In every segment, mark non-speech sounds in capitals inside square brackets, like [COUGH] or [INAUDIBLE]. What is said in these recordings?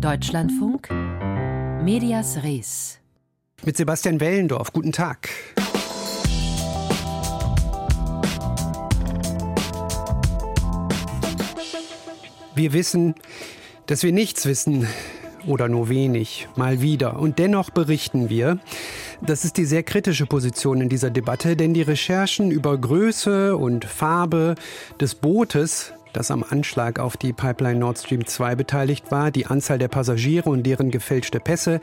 Deutschlandfunk Medias Res. Mit Sebastian Wellendorf. Guten Tag. Wir wissen, dass wir nichts wissen oder nur wenig, mal wieder. Und dennoch berichten wir. Das ist die sehr kritische Position in dieser Debatte, denn die Recherchen über Größe und Farbe des Bootes das am Anschlag auf die Pipeline Nord Stream 2 beteiligt war, die Anzahl der Passagiere und deren gefälschte Pässe.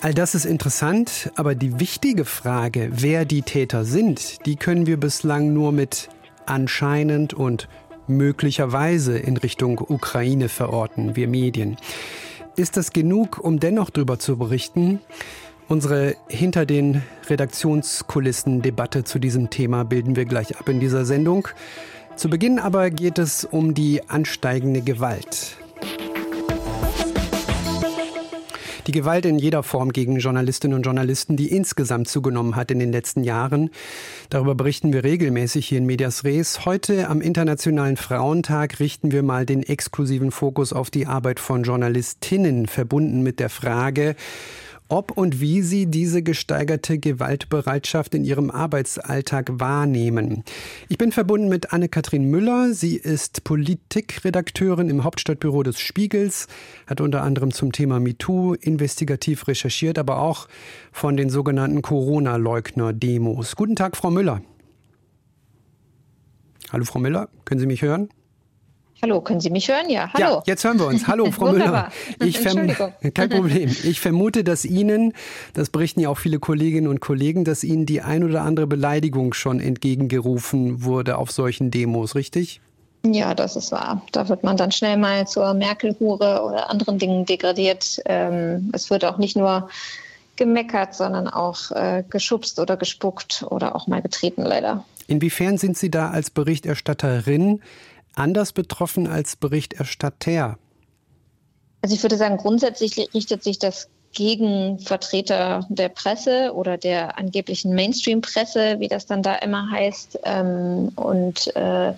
All das ist interessant, aber die wichtige Frage, wer die Täter sind, die können wir bislang nur mit anscheinend und möglicherweise in Richtung Ukraine verorten, wir Medien. Ist das genug, um dennoch darüber zu berichten? Unsere hinter den Redaktionskulissen Debatte zu diesem Thema bilden wir gleich ab in dieser Sendung. Zu Beginn aber geht es um die ansteigende Gewalt. Die Gewalt in jeder Form gegen Journalistinnen und Journalisten, die insgesamt zugenommen hat in den letzten Jahren. Darüber berichten wir regelmäßig hier in Medias Res. Heute am Internationalen Frauentag richten wir mal den exklusiven Fokus auf die Arbeit von Journalistinnen, verbunden mit der Frage, ob und wie Sie diese gesteigerte Gewaltbereitschaft in Ihrem Arbeitsalltag wahrnehmen. Ich bin verbunden mit Anne-Kathrin Müller. Sie ist Politikredakteurin im Hauptstadtbüro des Spiegels, hat unter anderem zum Thema MeToo investigativ recherchiert, aber auch von den sogenannten Corona-Leugner-Demos. Guten Tag, Frau Müller. Hallo, Frau Müller, können Sie mich hören? Hallo, können Sie mich hören? Ja, hallo. Ja, jetzt hören wir uns. Hallo, [LAUGHS] Frau Müller. Ich Entschuldigung. [LAUGHS] Kein Problem. Ich vermute, dass Ihnen, das berichten ja auch viele Kolleginnen und Kollegen, dass Ihnen die ein oder andere Beleidigung schon entgegengerufen wurde auf solchen Demos, richtig? Ja, das ist wahr. Da wird man dann schnell mal zur Merkel-Hure oder anderen Dingen degradiert. Ähm, es wird auch nicht nur gemeckert, sondern auch äh, geschubst oder gespuckt oder auch mal getreten, leider. Inwiefern sind Sie da als Berichterstatterin anders betroffen als Berichterstatter? Also ich würde sagen, grundsätzlich richtet sich das gegen Vertreter der Presse oder der angeblichen Mainstream-Presse, wie das dann da immer heißt. Ähm, und äh,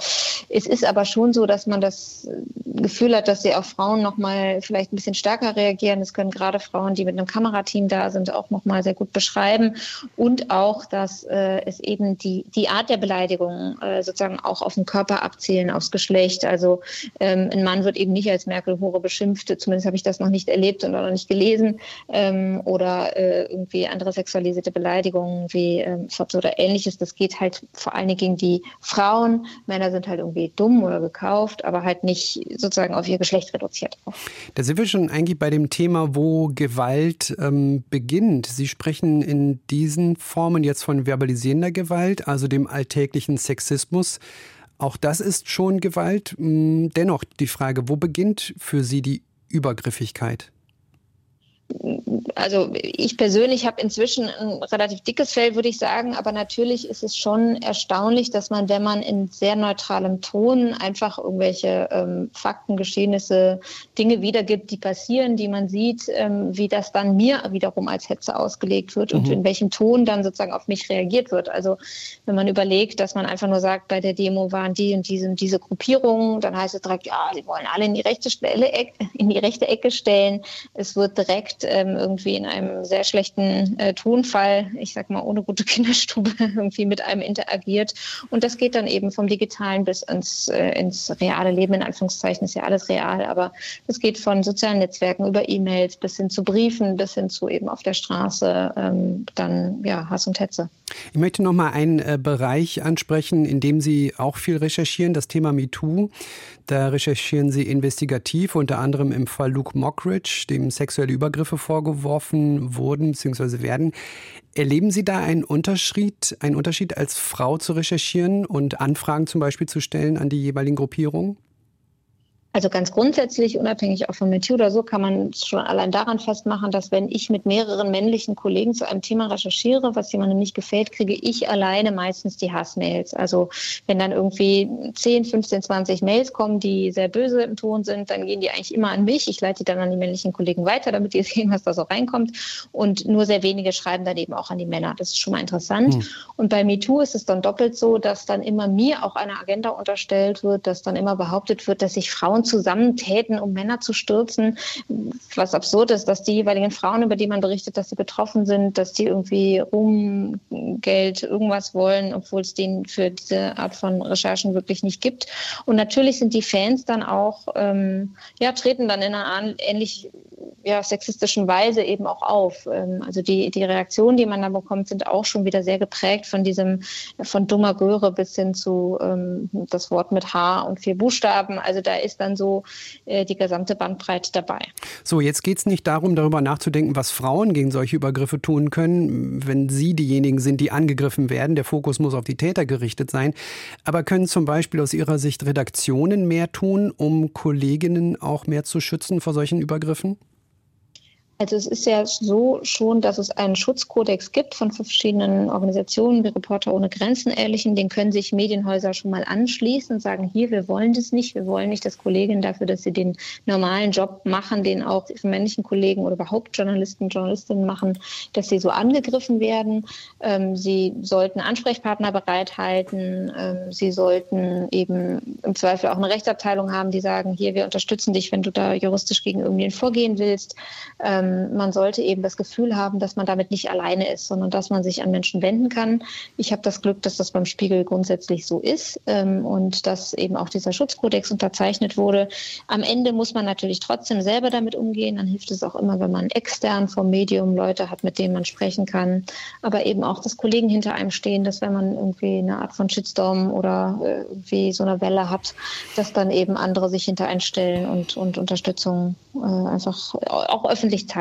es ist aber schon so, dass man das Gefühl hat, dass sie auf Frauen noch mal vielleicht ein bisschen stärker reagieren. Das können gerade Frauen, die mit einem Kamerateam da sind, auch noch mal sehr gut beschreiben. Und auch, dass äh, es eben die, die Art der Beleidigung äh, sozusagen auch auf den Körper abzielen, aufs Geschlecht. Also ähm, ein Mann wird eben nicht als Merkel-Hure beschimpft. Zumindest habe ich das noch nicht erlebt und auch noch nicht gelesen ähm, oder äh, irgendwie andere sexualisierte Beleidigungen wie ähm, oder ähnliches. Das geht halt vor allen Dingen gegen die Frauen. Männer sind halt irgendwie dumm oder gekauft, aber halt nicht sozusagen auf ihr Geschlecht reduziert. Da sind wir schon eigentlich bei dem Thema, wo Gewalt ähm, beginnt. Sie sprechen in diesen Formen jetzt von verbalisierender Gewalt, also dem alltäglichen Sexismus. Auch das ist schon Gewalt. Hm, dennoch die Frage, wo beginnt für Sie die Übergriffigkeit? Also ich persönlich habe inzwischen ein relativ dickes Fell, würde ich sagen, aber natürlich ist es schon erstaunlich, dass man, wenn man in sehr neutralem Ton einfach irgendwelche ähm, Fakten, Geschehnisse, Dinge wiedergibt, die passieren, die man sieht, ähm, wie das dann mir wiederum als Hetze ausgelegt wird mhm. und in welchem Ton dann sozusagen auf mich reagiert wird. Also wenn man überlegt, dass man einfach nur sagt, bei der Demo waren die und diese und diese Gruppierungen, dann heißt es direkt, ja, sie wollen alle in die rechte Stelle, in die rechte Ecke stellen. Es wird direkt ähm, irgendwie in einem sehr schlechten äh, Tonfall, ich sag mal ohne gute [LAUGHS] Kinderstube, irgendwie mit einem interagiert. Und das geht dann eben vom Digitalen bis ins, äh, ins reale Leben, in Anführungszeichen ist ja alles real, aber es geht von sozialen Netzwerken über E-Mails bis hin zu Briefen, bis hin zu eben auf der Straße ähm, dann ja Hass und Hetze. Ich möchte noch mal einen äh, Bereich ansprechen, in dem Sie auch viel recherchieren, das Thema MeToo. Da recherchieren Sie investigativ, unter anderem im Fall Luke Mockridge, dem sexuelle Übergriffe vorgeworfen wurden bzw. werden. Erleben Sie da einen Unterschied, einen Unterschied als Frau zu recherchieren und Anfragen zum Beispiel zu stellen an die jeweiligen Gruppierungen? Also ganz grundsätzlich, unabhängig auch von MeToo oder so, kann man schon allein daran festmachen, dass wenn ich mit mehreren männlichen Kollegen zu einem Thema recherchiere, was jemandem nicht gefällt, kriege ich alleine meistens die Hassmails. Also wenn dann irgendwie 10, 15, 20 Mails kommen, die sehr böse im Ton sind, dann gehen die eigentlich immer an mich. Ich leite die dann an die männlichen Kollegen weiter, damit die [LAUGHS] sehen, was da so reinkommt. Und nur sehr wenige schreiben dann eben auch an die Männer. Das ist schon mal interessant. Hm. Und bei MeToo ist es dann doppelt so, dass dann immer mir auch eine Agenda unterstellt wird, dass dann immer behauptet wird, dass ich Frauen Zusammentäten, um Männer zu stürzen. Was absurd ist, dass die jeweiligen Frauen, über die man berichtet, dass sie betroffen sind, dass die irgendwie Ruhm, Geld, irgendwas wollen, obwohl es denen für diese Art von Recherchen wirklich nicht gibt. Und natürlich sind die Fans dann auch, ähm, ja, treten dann in einer ähnlich ja, sexistischen Weise eben auch auf. Ähm, also die, die Reaktionen, die man da bekommt, sind auch schon wieder sehr geprägt von diesem, von dummer Göre bis hin zu ähm, das Wort mit H und vier Buchstaben. Also da ist dann so äh, die gesamte Bandbreite dabei. So, jetzt geht es nicht darum, darüber nachzudenken, was Frauen gegen solche Übergriffe tun können, wenn sie diejenigen sind, die angegriffen werden. Der Fokus muss auf die Täter gerichtet sein. Aber können zum Beispiel aus Ihrer Sicht Redaktionen mehr tun, um Kolleginnen auch mehr zu schützen vor solchen Übergriffen? Also es ist ja so schon, dass es einen Schutzkodex gibt von verschiedenen Organisationen, wie Reporter ohne Grenzen Ähnlichen. Den können sich Medienhäuser schon mal anschließen und sagen, hier, wir wollen das nicht. Wir wollen nicht, dass Kolleginnen dafür, dass sie den normalen Job machen, den auch männlichen Kollegen oder überhaupt Journalisten, Journalistinnen machen, dass sie so angegriffen werden. Ähm, sie sollten Ansprechpartner bereithalten. Ähm, sie sollten eben im Zweifel auch eine Rechtsabteilung haben, die sagen, hier, wir unterstützen dich, wenn du da juristisch gegen irgendwen vorgehen willst. Ähm, ähm, man sollte eben das Gefühl haben, dass man damit nicht alleine ist, sondern dass man sich an Menschen wenden kann. Ich habe das Glück, dass das beim Spiegel grundsätzlich so ist ähm, und dass eben auch dieser Schutzkodex unterzeichnet wurde. Am Ende muss man natürlich trotzdem selber damit umgehen. Dann hilft es auch immer, wenn man extern vom Medium Leute hat, mit denen man sprechen kann. Aber eben auch, dass Kollegen hinter einem stehen, dass wenn man irgendwie eine Art von Shitstorm oder äh, irgendwie so eine Welle hat, dass dann eben andere sich hinter einstellen und, und Unterstützung äh, einfach auch öffentlich zeigen.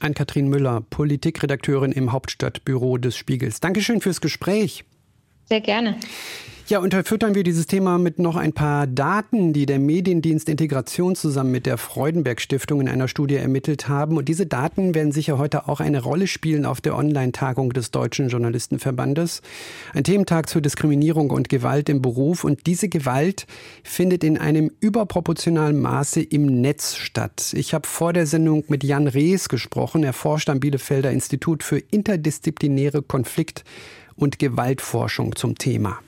Ann-Kathrin Müller, Politikredakteurin im Hauptstadtbüro des Spiegels. Dankeschön fürs Gespräch. Sehr gerne. Ja, unterfüttern wir dieses Thema mit noch ein paar Daten, die der Mediendienst Integration zusammen mit der Freudenberg Stiftung in einer Studie ermittelt haben. Und diese Daten werden sicher heute auch eine Rolle spielen auf der Online-Tagung des Deutschen Journalistenverbandes. Ein Thementag zur Diskriminierung und Gewalt im Beruf. Und diese Gewalt findet in einem überproportionalen Maße im Netz statt. Ich habe vor der Sendung mit Jan Rees gesprochen. Er forscht am Bielefelder Institut für interdisziplinäre Konflikt- und Gewaltforschung zum Thema.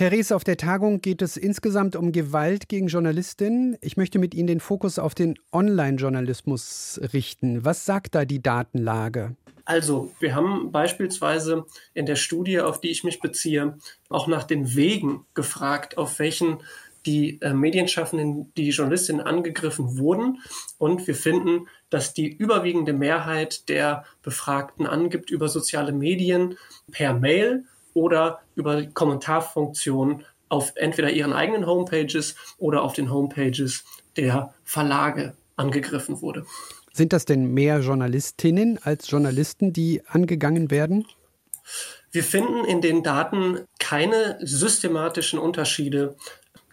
Herr Rees, auf der Tagung geht es insgesamt um Gewalt gegen Journalistinnen. Ich möchte mit Ihnen den Fokus auf den Online-Journalismus richten. Was sagt da die Datenlage? Also, wir haben beispielsweise in der Studie, auf die ich mich beziehe, auch nach den Wegen gefragt, auf welchen die äh, Medienschaffenden, die Journalistinnen angegriffen wurden. Und wir finden, dass die überwiegende Mehrheit der Befragten angibt über soziale Medien per Mail oder über die Kommentarfunktion auf entweder ihren eigenen Homepages oder auf den Homepages der Verlage angegriffen wurde. Sind das denn mehr Journalistinnen als Journalisten, die angegangen werden? Wir finden in den Daten keine systematischen Unterschiede,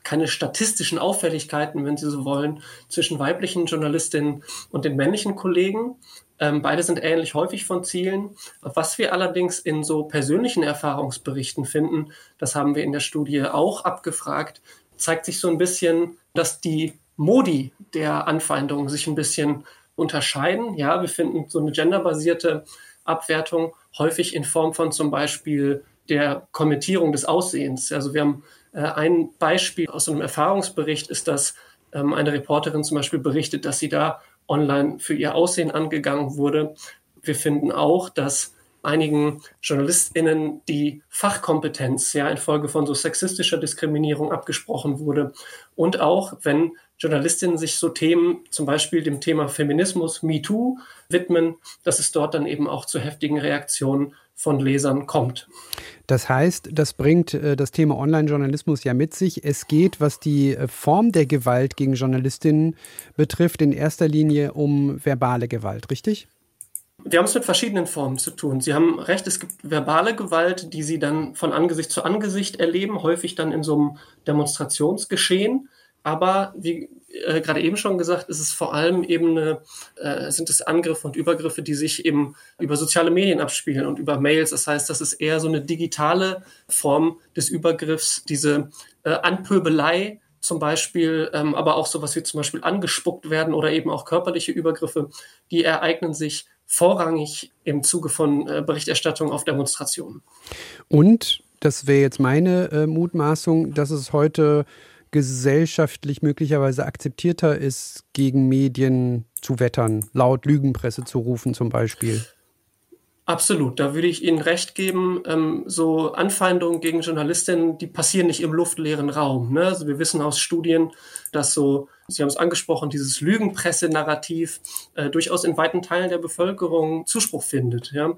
keine statistischen Auffälligkeiten, wenn Sie so wollen, zwischen weiblichen Journalistinnen und den männlichen Kollegen. Ähm, beide sind ähnlich häufig von Zielen. Was wir allerdings in so persönlichen Erfahrungsberichten finden, das haben wir in der Studie auch abgefragt, zeigt sich so ein bisschen, dass die Modi der Anfeindungen sich ein bisschen unterscheiden. Ja, wir finden so eine genderbasierte Abwertung häufig in Form von zum Beispiel der Kommentierung des Aussehens. Also wir haben ein Beispiel aus einem Erfahrungsbericht ist, dass ähm, eine Reporterin zum Beispiel berichtet, dass sie da online für ihr Aussehen angegangen wurde. Wir finden auch, dass einigen JournalistInnen die Fachkompetenz ja infolge von so sexistischer Diskriminierung abgesprochen wurde. Und auch wenn Journalistinnen sich so Themen, zum Beispiel dem Thema Feminismus, MeToo, widmen, dass es dort dann eben auch zu heftigen Reaktionen von Lesern kommt. Das heißt, das bringt äh, das Thema Online-Journalismus ja mit sich. Es geht, was die äh, Form der Gewalt gegen Journalistinnen betrifft, in erster Linie um verbale Gewalt, richtig? Wir haben es mit verschiedenen Formen zu tun. Sie haben recht, es gibt verbale Gewalt, die Sie dann von Angesicht zu Angesicht erleben, häufig dann in so einem Demonstrationsgeschehen. Aber wie äh, gerade eben schon gesagt, ist es vor allem eben eine, äh, sind es Angriffe und Übergriffe, die sich eben über soziale Medien abspielen und über Mails. Das heißt, das ist eher so eine digitale Form des Übergriffs, diese äh, Anpöbelei zum Beispiel, ähm, aber auch sowas wie zum Beispiel angespuckt werden oder eben auch körperliche Übergriffe, die ereignen sich vorrangig im Zuge von äh, Berichterstattung auf Demonstrationen. Und das wäre jetzt meine äh, Mutmaßung, dass es heute gesellschaftlich möglicherweise akzeptierter ist, gegen Medien zu wettern, laut Lügenpresse zu rufen zum Beispiel. Absolut, da würde ich Ihnen recht geben. Ähm, so Anfeindungen gegen Journalistinnen, die passieren nicht im luftleeren Raum. Ne? Also wir wissen aus Studien, dass so, Sie haben es angesprochen, dieses Lügenpresse-Narrativ äh, durchaus in weiten Teilen der Bevölkerung Zuspruch findet. Ja?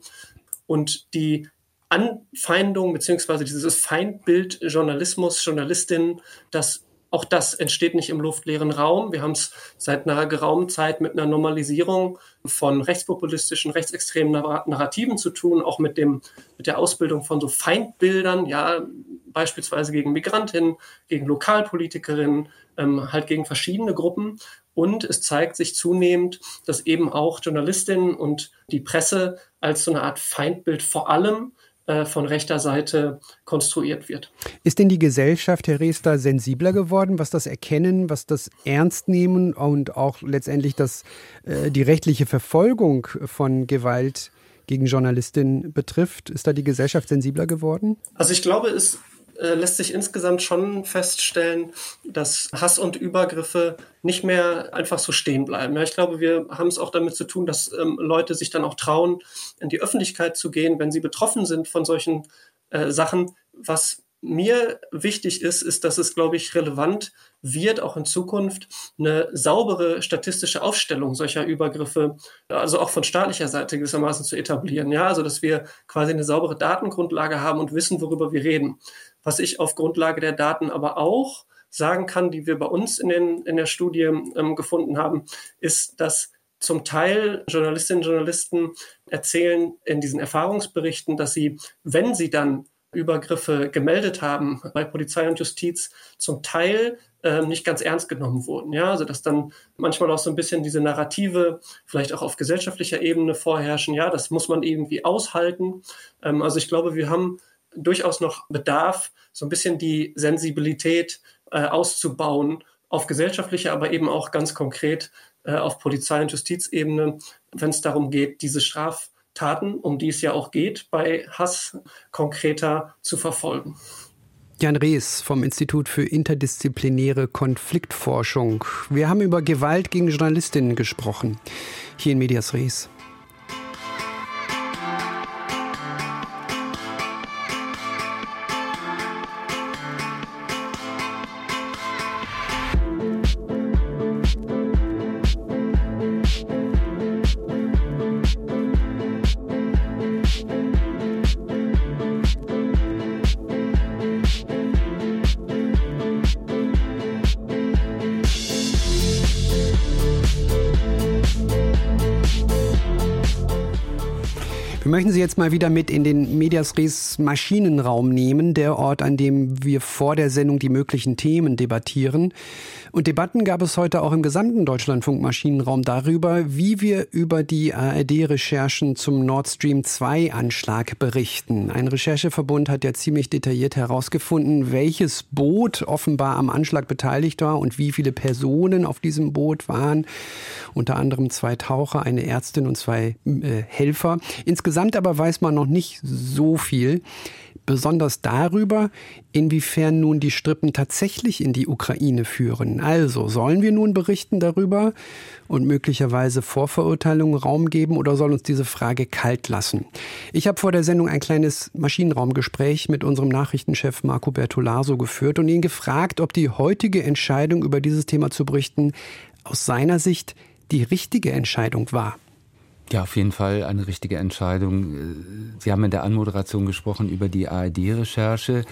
Und die Anfeindung beziehungsweise dieses Feindbild Journalismus, Journalistinnen, das auch das entsteht nicht im luftleeren Raum. Wir haben es seit einer geraumen Zeit mit einer Normalisierung von rechtspopulistischen, rechtsextremen Narrativen zu tun, auch mit dem, mit der Ausbildung von so Feindbildern, ja, beispielsweise gegen Migrantinnen, gegen Lokalpolitikerinnen, ähm, halt gegen verschiedene Gruppen. Und es zeigt sich zunehmend, dass eben auch Journalistinnen und die Presse als so eine Art Feindbild vor allem äh, von rechter Seite konstruiert wird. Ist denn die Gesellschaft, Herr Reester, sensibler geworden, was das Erkennen, was das Ernstnehmen und auch letztendlich das, äh, die rechtliche Verfolgung von Gewalt gegen Journalistinnen betrifft? Ist da die Gesellschaft sensibler geworden? Also ich glaube, es äh, lässt sich insgesamt schon feststellen, dass Hass und Übergriffe nicht mehr einfach so stehen bleiben. Ja, ich glaube, wir haben es auch damit zu tun, dass ähm, Leute sich dann auch trauen, in die Öffentlichkeit zu gehen, wenn sie betroffen sind von solchen äh, Sachen, was mir wichtig ist, ist, dass es, glaube ich, relevant wird, auch in Zukunft eine saubere statistische Aufstellung solcher Übergriffe, also auch von staatlicher Seite gewissermaßen zu etablieren. Ja, also dass wir quasi eine saubere Datengrundlage haben und wissen, worüber wir reden. Was ich auf Grundlage der Daten aber auch sagen kann, die wir bei uns in, den, in der Studie ähm, gefunden haben, ist, dass zum Teil Journalistinnen und Journalisten erzählen in diesen Erfahrungsberichten, dass sie, wenn sie dann Übergriffe gemeldet haben bei Polizei und Justiz, zum Teil äh, nicht ganz ernst genommen wurden. Ja, also dass dann manchmal auch so ein bisschen diese Narrative vielleicht auch auf gesellschaftlicher Ebene vorherrschen. Ja, das muss man irgendwie aushalten. Ähm, also ich glaube, wir haben durchaus noch Bedarf, so ein bisschen die Sensibilität äh, auszubauen auf gesellschaftlicher, aber eben auch ganz konkret äh, auf Polizei- und Justizebene, wenn es darum geht, diese Straf Taten, um die es ja auch geht, bei Hass konkreter zu verfolgen. Jan Rees vom Institut für interdisziplinäre Konfliktforschung. Wir haben über Gewalt gegen Journalistinnen gesprochen. Hier in Medias Res. Wir möchten Sie jetzt mal wieder mit in den Medias Res Maschinenraum nehmen, der Ort, an dem wir vor der Sendung die möglichen Themen debattieren. Und Debatten gab es heute auch im gesamten Deutschlandfunk Maschinenraum darüber, wie wir über die ARD-Recherchen zum Nord Stream 2 Anschlag berichten. Ein Rechercheverbund hat ja ziemlich detailliert herausgefunden, welches Boot offenbar am Anschlag beteiligt war und wie viele Personen auf diesem Boot waren. Unter anderem zwei Taucher, eine Ärztin und zwei äh, Helfer. Insgesamt aber weiß man noch nicht so viel besonders darüber, inwiefern nun die Strippen tatsächlich in die Ukraine führen. Also sollen wir nun berichten darüber und möglicherweise Vorverurteilungen Raum geben oder soll uns diese Frage kalt lassen? Ich habe vor der Sendung ein kleines Maschinenraumgespräch mit unserem Nachrichtenchef Marco Bertolaso geführt und ihn gefragt, ob die heutige Entscheidung über dieses Thema zu berichten aus seiner Sicht die richtige Entscheidung war. Ja, auf jeden Fall eine richtige Entscheidung. Äh, Sie haben in der Anmoderation gesprochen über die ARD-Recherche.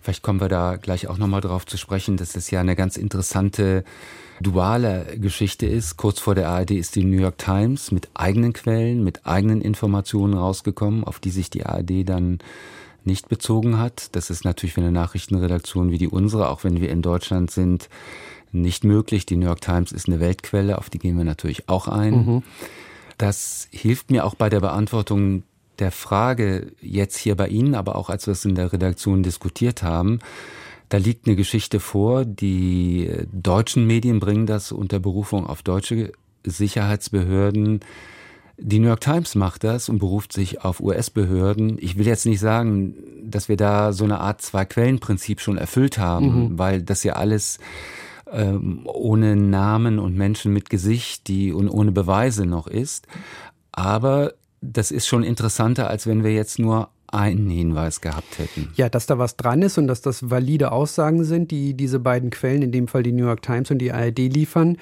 Vielleicht kommen wir da gleich auch nochmal drauf zu sprechen, dass es ja eine ganz interessante duale Geschichte ist. Kurz vor der ARD ist die New York Times mit eigenen Quellen, mit eigenen Informationen rausgekommen, auf die sich die ARD dann nicht bezogen hat. Das ist natürlich für eine Nachrichtenredaktion wie die unsere, auch wenn wir in Deutschland sind, nicht möglich. Die New York Times ist eine Weltquelle, auf die gehen wir natürlich auch ein. Mhm. Das hilft mir auch bei der Beantwortung der Frage jetzt hier bei Ihnen, aber auch als wir es in der Redaktion diskutiert haben. Da liegt eine Geschichte vor. Die deutschen Medien bringen das unter Berufung auf deutsche Sicherheitsbehörden Die New York Times macht das und beruft sich auf US-Behörden. Ich will jetzt nicht sagen, dass wir da so eine Art Zwei-Quellen-Prinzip schon erfüllt haben, mhm. weil das ja alles ähm, ohne Namen und Menschen mit Gesicht, die und ohne Beweise noch ist. Aber das ist schon interessanter, als wenn wir jetzt nur einen Hinweis gehabt hätten. Ja, dass da was dran ist und dass das valide Aussagen sind, die diese beiden Quellen, in dem Fall die New York Times und die ARD liefern,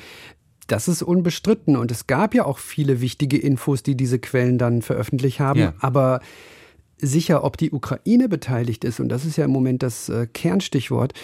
das ist unbestritten. Und es gab ja auch viele wichtige Infos, die diese Quellen dann veröffentlicht haben. Ja. Aber sicher, ob die Ukraine beteiligt ist, und das ist ja im Moment das äh, Kernstichwort,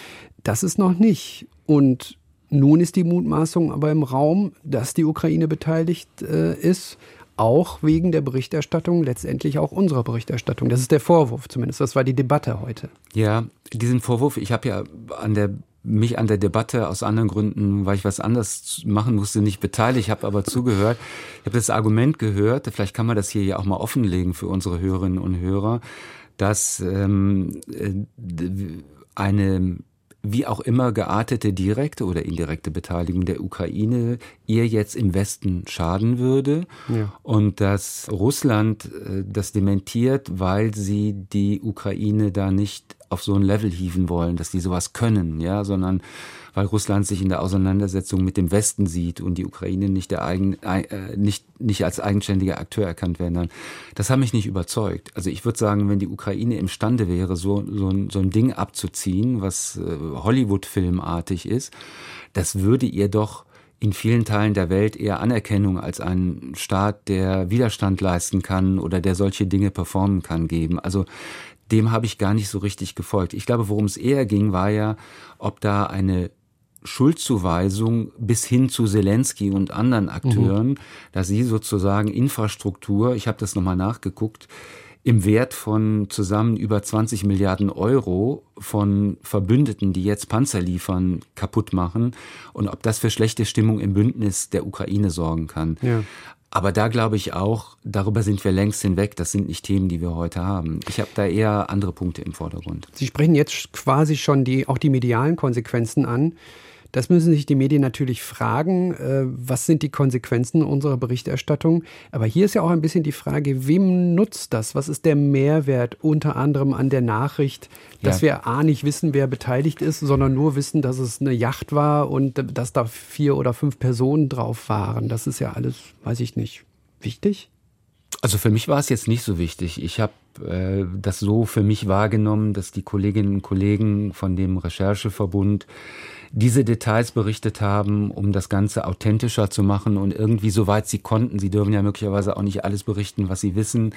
das ist noch nicht. Und nun ist die Mutmaßung aber im Raum, dass die Ukraine beteiligt äh, ist auch wegen der Berichterstattung, letztendlich auch unserer Berichterstattung. Das ist der Vorwurf zumindest. Das war die Debatte heute. Ja, diesen Vorwurf, ich habe ja an der mich an der Debatte aus anderen Gründen, weil ich was anderes machen musste, nicht beteiligt, habe aber zugehört. Ich habe das Argument gehört, vielleicht kann man das hier ja auch mal offenlegen für unsere Hörerinnen und Hörer, dass ähm, äh, eine wie auch immer geartete direkte oder indirekte Beteiligung der Ukraine ihr jetzt im Westen schaden würde ja. und dass Russland äh, das dementiert, weil sie die Ukraine da nicht auf so ein Level hieven wollen, dass die sowas können, ja, sondern weil Russland sich in der Auseinandersetzung mit dem Westen sieht und die Ukraine nicht, der eigen, äh, nicht, nicht als eigenständiger Akteur erkannt werden. Das hat mich nicht überzeugt. Also ich würde sagen, wenn die Ukraine imstande wäre, so, so, ein, so ein Ding abzuziehen, was äh, Hollywood-filmartig ist, das würde ihr doch in vielen Teilen der Welt eher Anerkennung als ein Staat, der Widerstand leisten kann oder der solche Dinge performen kann, geben. Also dem habe ich gar nicht so richtig gefolgt. Ich glaube, worum es eher ging, war ja, ob da eine Schuldzuweisung bis hin zu Zelensky und anderen Akteuren, mhm. dass sie sozusagen Infrastruktur, ich habe das nochmal nachgeguckt, im Wert von zusammen über 20 Milliarden Euro von Verbündeten, die jetzt Panzer liefern, kaputt machen und ob das für schlechte Stimmung im Bündnis der Ukraine sorgen kann. Ja. Aber da glaube ich auch, darüber sind wir längst hinweg. Das sind nicht Themen, die wir heute haben. Ich habe da eher andere Punkte im Vordergrund. Sie sprechen jetzt quasi schon die, auch die medialen Konsequenzen an. Das müssen sich die Medien natürlich fragen, äh, was sind die Konsequenzen unserer Berichterstattung. Aber hier ist ja auch ein bisschen die Frage, wem nutzt das? Was ist der Mehrwert unter anderem an der Nachricht, dass ja. wir A nicht wissen, wer beteiligt ist, sondern nur wissen, dass es eine Yacht war und dass da vier oder fünf Personen drauf waren. Das ist ja alles, weiß ich nicht, wichtig? Also für mich war es jetzt nicht so wichtig. Ich habe äh, das so für mich wahrgenommen, dass die Kolleginnen und Kollegen von dem Rechercheverbund diese Details berichtet haben, um das Ganze authentischer zu machen und irgendwie soweit sie konnten, sie dürfen ja möglicherweise auch nicht alles berichten, was sie wissen,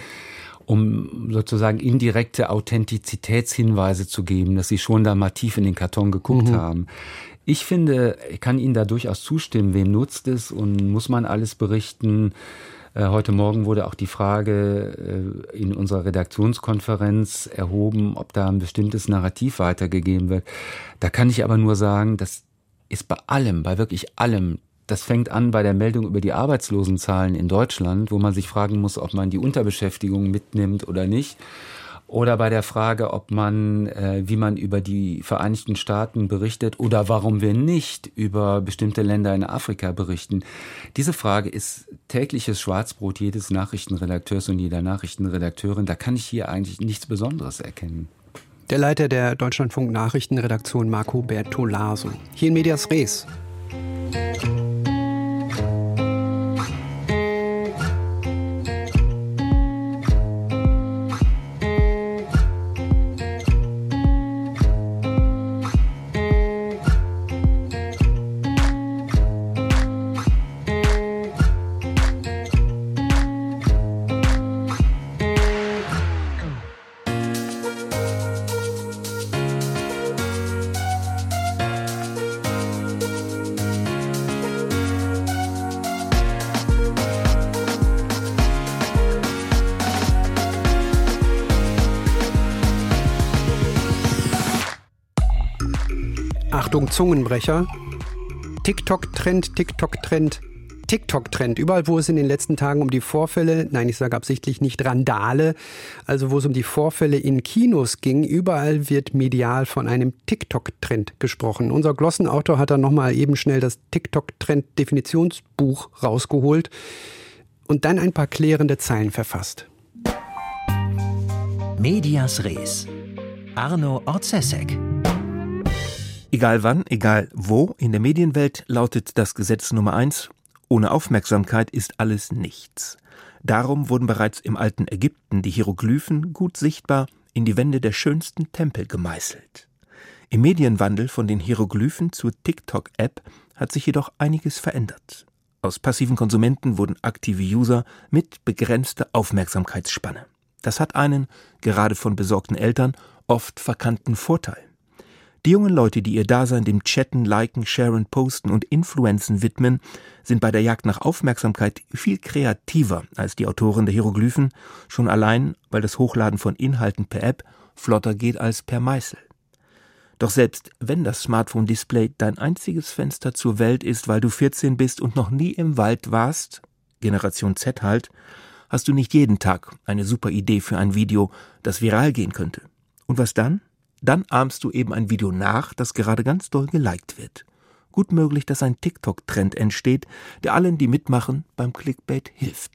um sozusagen indirekte Authentizitätshinweise zu geben, dass sie schon da mal tief in den Karton geguckt mhm. haben. Ich finde, ich kann Ihnen da durchaus zustimmen. Wem nutzt es und muss man alles berichten? Äh, heute Morgen wurde auch die Frage äh, in unserer Redaktionskonferenz erhoben, ob da ein bestimmtes Narrativ weitergegeben wird. Da kann ich aber nur sagen, das ist bei allem, bei wirklich allem das fängt an bei der Meldung über die Arbeitslosenzahlen in Deutschland, wo man sich fragen muss, ob man die Unterbeschäftigung mitnimmt oder nicht. Oder bei der Frage, ob man, äh, wie man über die Vereinigten Staaten berichtet oder warum wir nicht über bestimmte Länder in Afrika berichten. Diese Frage ist tägliches Schwarzbrot jedes Nachrichtenredakteurs und jeder Nachrichtenredakteurin. Da kann ich hier eigentlich nichts Besonderes erkennen. Der Leiter der Deutschlandfunk Nachrichtenredaktion Marco Bertolaso. Hier in Medias Res. Zungenbrecher. TikTok-Trend, TikTok-Trend, TikTok-Trend. Überall, wo es in den letzten Tagen um die Vorfälle, nein, ich sage absichtlich nicht Randale, also wo es um die Vorfälle in Kinos ging, überall wird medial von einem TikTok-Trend gesprochen. Unser Glossenautor hat dann nochmal eben schnell das TikTok-Trend-Definitionsbuch rausgeholt. und dann ein paar klärende Zeilen verfasst. Medias Res. Arno Orzesek. Egal wann, egal wo, in der Medienwelt lautet das Gesetz Nummer eins: ohne Aufmerksamkeit ist alles nichts. Darum wurden bereits im alten Ägypten die Hieroglyphen gut sichtbar in die Wände der schönsten Tempel gemeißelt. Im Medienwandel von den Hieroglyphen zur TikTok-App hat sich jedoch einiges verändert. Aus passiven Konsumenten wurden aktive User mit begrenzter Aufmerksamkeitsspanne. Das hat einen, gerade von besorgten Eltern, oft verkannten Vorteil. Die jungen Leute, die ihr Dasein dem Chatten, Liken, Sharen, Posten und Influenzen widmen, sind bei der Jagd nach Aufmerksamkeit viel kreativer als die Autoren der Hieroglyphen, schon allein, weil das Hochladen von Inhalten per App flotter geht als per Meißel. Doch selbst wenn das Smartphone-Display dein einziges Fenster zur Welt ist, weil du 14 bist und noch nie im Wald warst, Generation Z halt, hast du nicht jeden Tag eine super Idee für ein Video, das viral gehen könnte. Und was dann? Dann ahmst du eben ein Video nach, das gerade ganz doll geliked wird. Gut möglich, dass ein TikTok-Trend entsteht, der allen, die mitmachen, beim Clickbait hilft.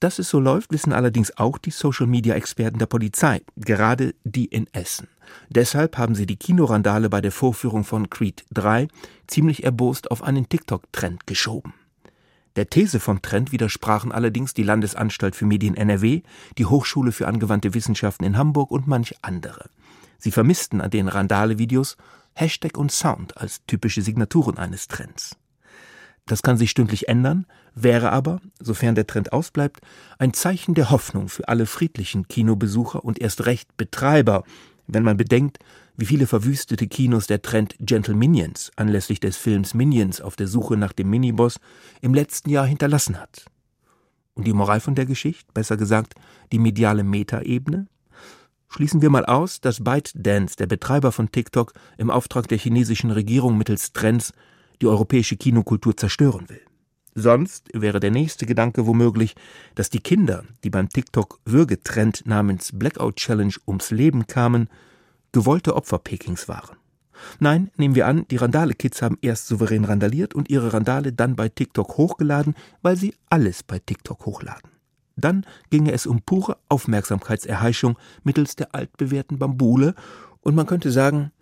Dass es so läuft, wissen allerdings auch die Social-Media-Experten der Polizei, gerade die in Essen. Deshalb haben sie die Kinorandale bei der Vorführung von Creed 3 ziemlich erbost auf einen TikTok-Trend geschoben. Der These vom Trend widersprachen allerdings die Landesanstalt für Medien NRW, die Hochschule für angewandte Wissenschaften in Hamburg und manch andere. Sie vermissten an den Randale-Videos Hashtag und Sound als typische Signaturen eines Trends. Das kann sich stündlich ändern, wäre aber, sofern der Trend ausbleibt, ein Zeichen der Hoffnung für alle friedlichen Kinobesucher und erst recht Betreiber, wenn man bedenkt, wie viele verwüstete Kinos der Trend Gentle Minions anlässlich des Films Minions auf der Suche nach dem Miniboss im letzten Jahr hinterlassen hat. Und die Moral von der Geschichte, besser gesagt, die mediale Metaebene? Schließen wir mal aus, dass ByteDance, der Betreiber von TikTok, im Auftrag der chinesischen Regierung mittels Trends die europäische Kinokultur zerstören will. Sonst wäre der nächste Gedanke womöglich, dass die Kinder, die beim TikTok-Würgetrend namens Blackout Challenge ums Leben kamen, gewollte Opfer Pekings waren. Nein, nehmen wir an, die Randale-Kids haben erst souverän randaliert und ihre Randale dann bei TikTok hochgeladen, weil sie alles bei TikTok hochladen. Dann ginge es um pure Aufmerksamkeitserheischung mittels der altbewährten Bambule, und man könnte sagen,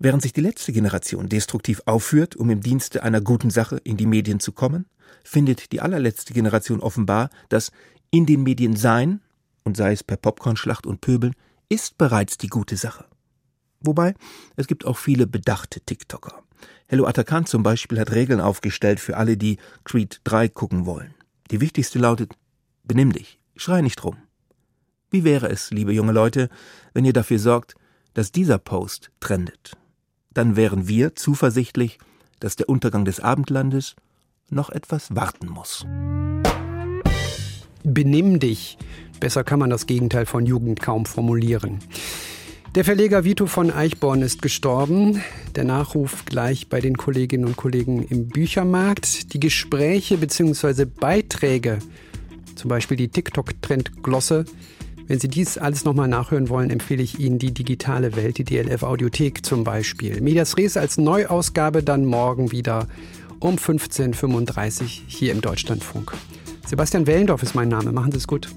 während sich die letzte Generation destruktiv aufführt, um im Dienste einer guten Sache in die Medien zu kommen, findet die allerletzte Generation offenbar, dass in den Medien sein, und sei es per Popcornschlacht und Pöbeln, ist bereits die gute Sache. Wobei, es gibt auch viele bedachte TikToker. Hello Atakan zum Beispiel hat Regeln aufgestellt für alle, die Creed 3 gucken wollen. Die wichtigste lautet, Benimm dich, schrei nicht rum. Wie wäre es, liebe junge Leute, wenn ihr dafür sorgt, dass dieser Post trendet? Dann wären wir zuversichtlich, dass der Untergang des Abendlandes noch etwas warten muss. Benimm dich. Besser kann man das Gegenteil von Jugend kaum formulieren. Der Verleger Vito von Eichborn ist gestorben. Der Nachruf gleich bei den Kolleginnen und Kollegen im Büchermarkt. Die Gespräche bzw. Beiträge zum Beispiel die TikTok-Trend-Glosse. Wenn Sie dies alles nochmal nachhören wollen, empfehle ich Ihnen die digitale Welt, die DLF Audiothek zum Beispiel. Medias Res als Neuausgabe dann morgen wieder um 15.35 Uhr hier im Deutschlandfunk. Sebastian Wellendorf ist mein Name. Machen Sie es gut.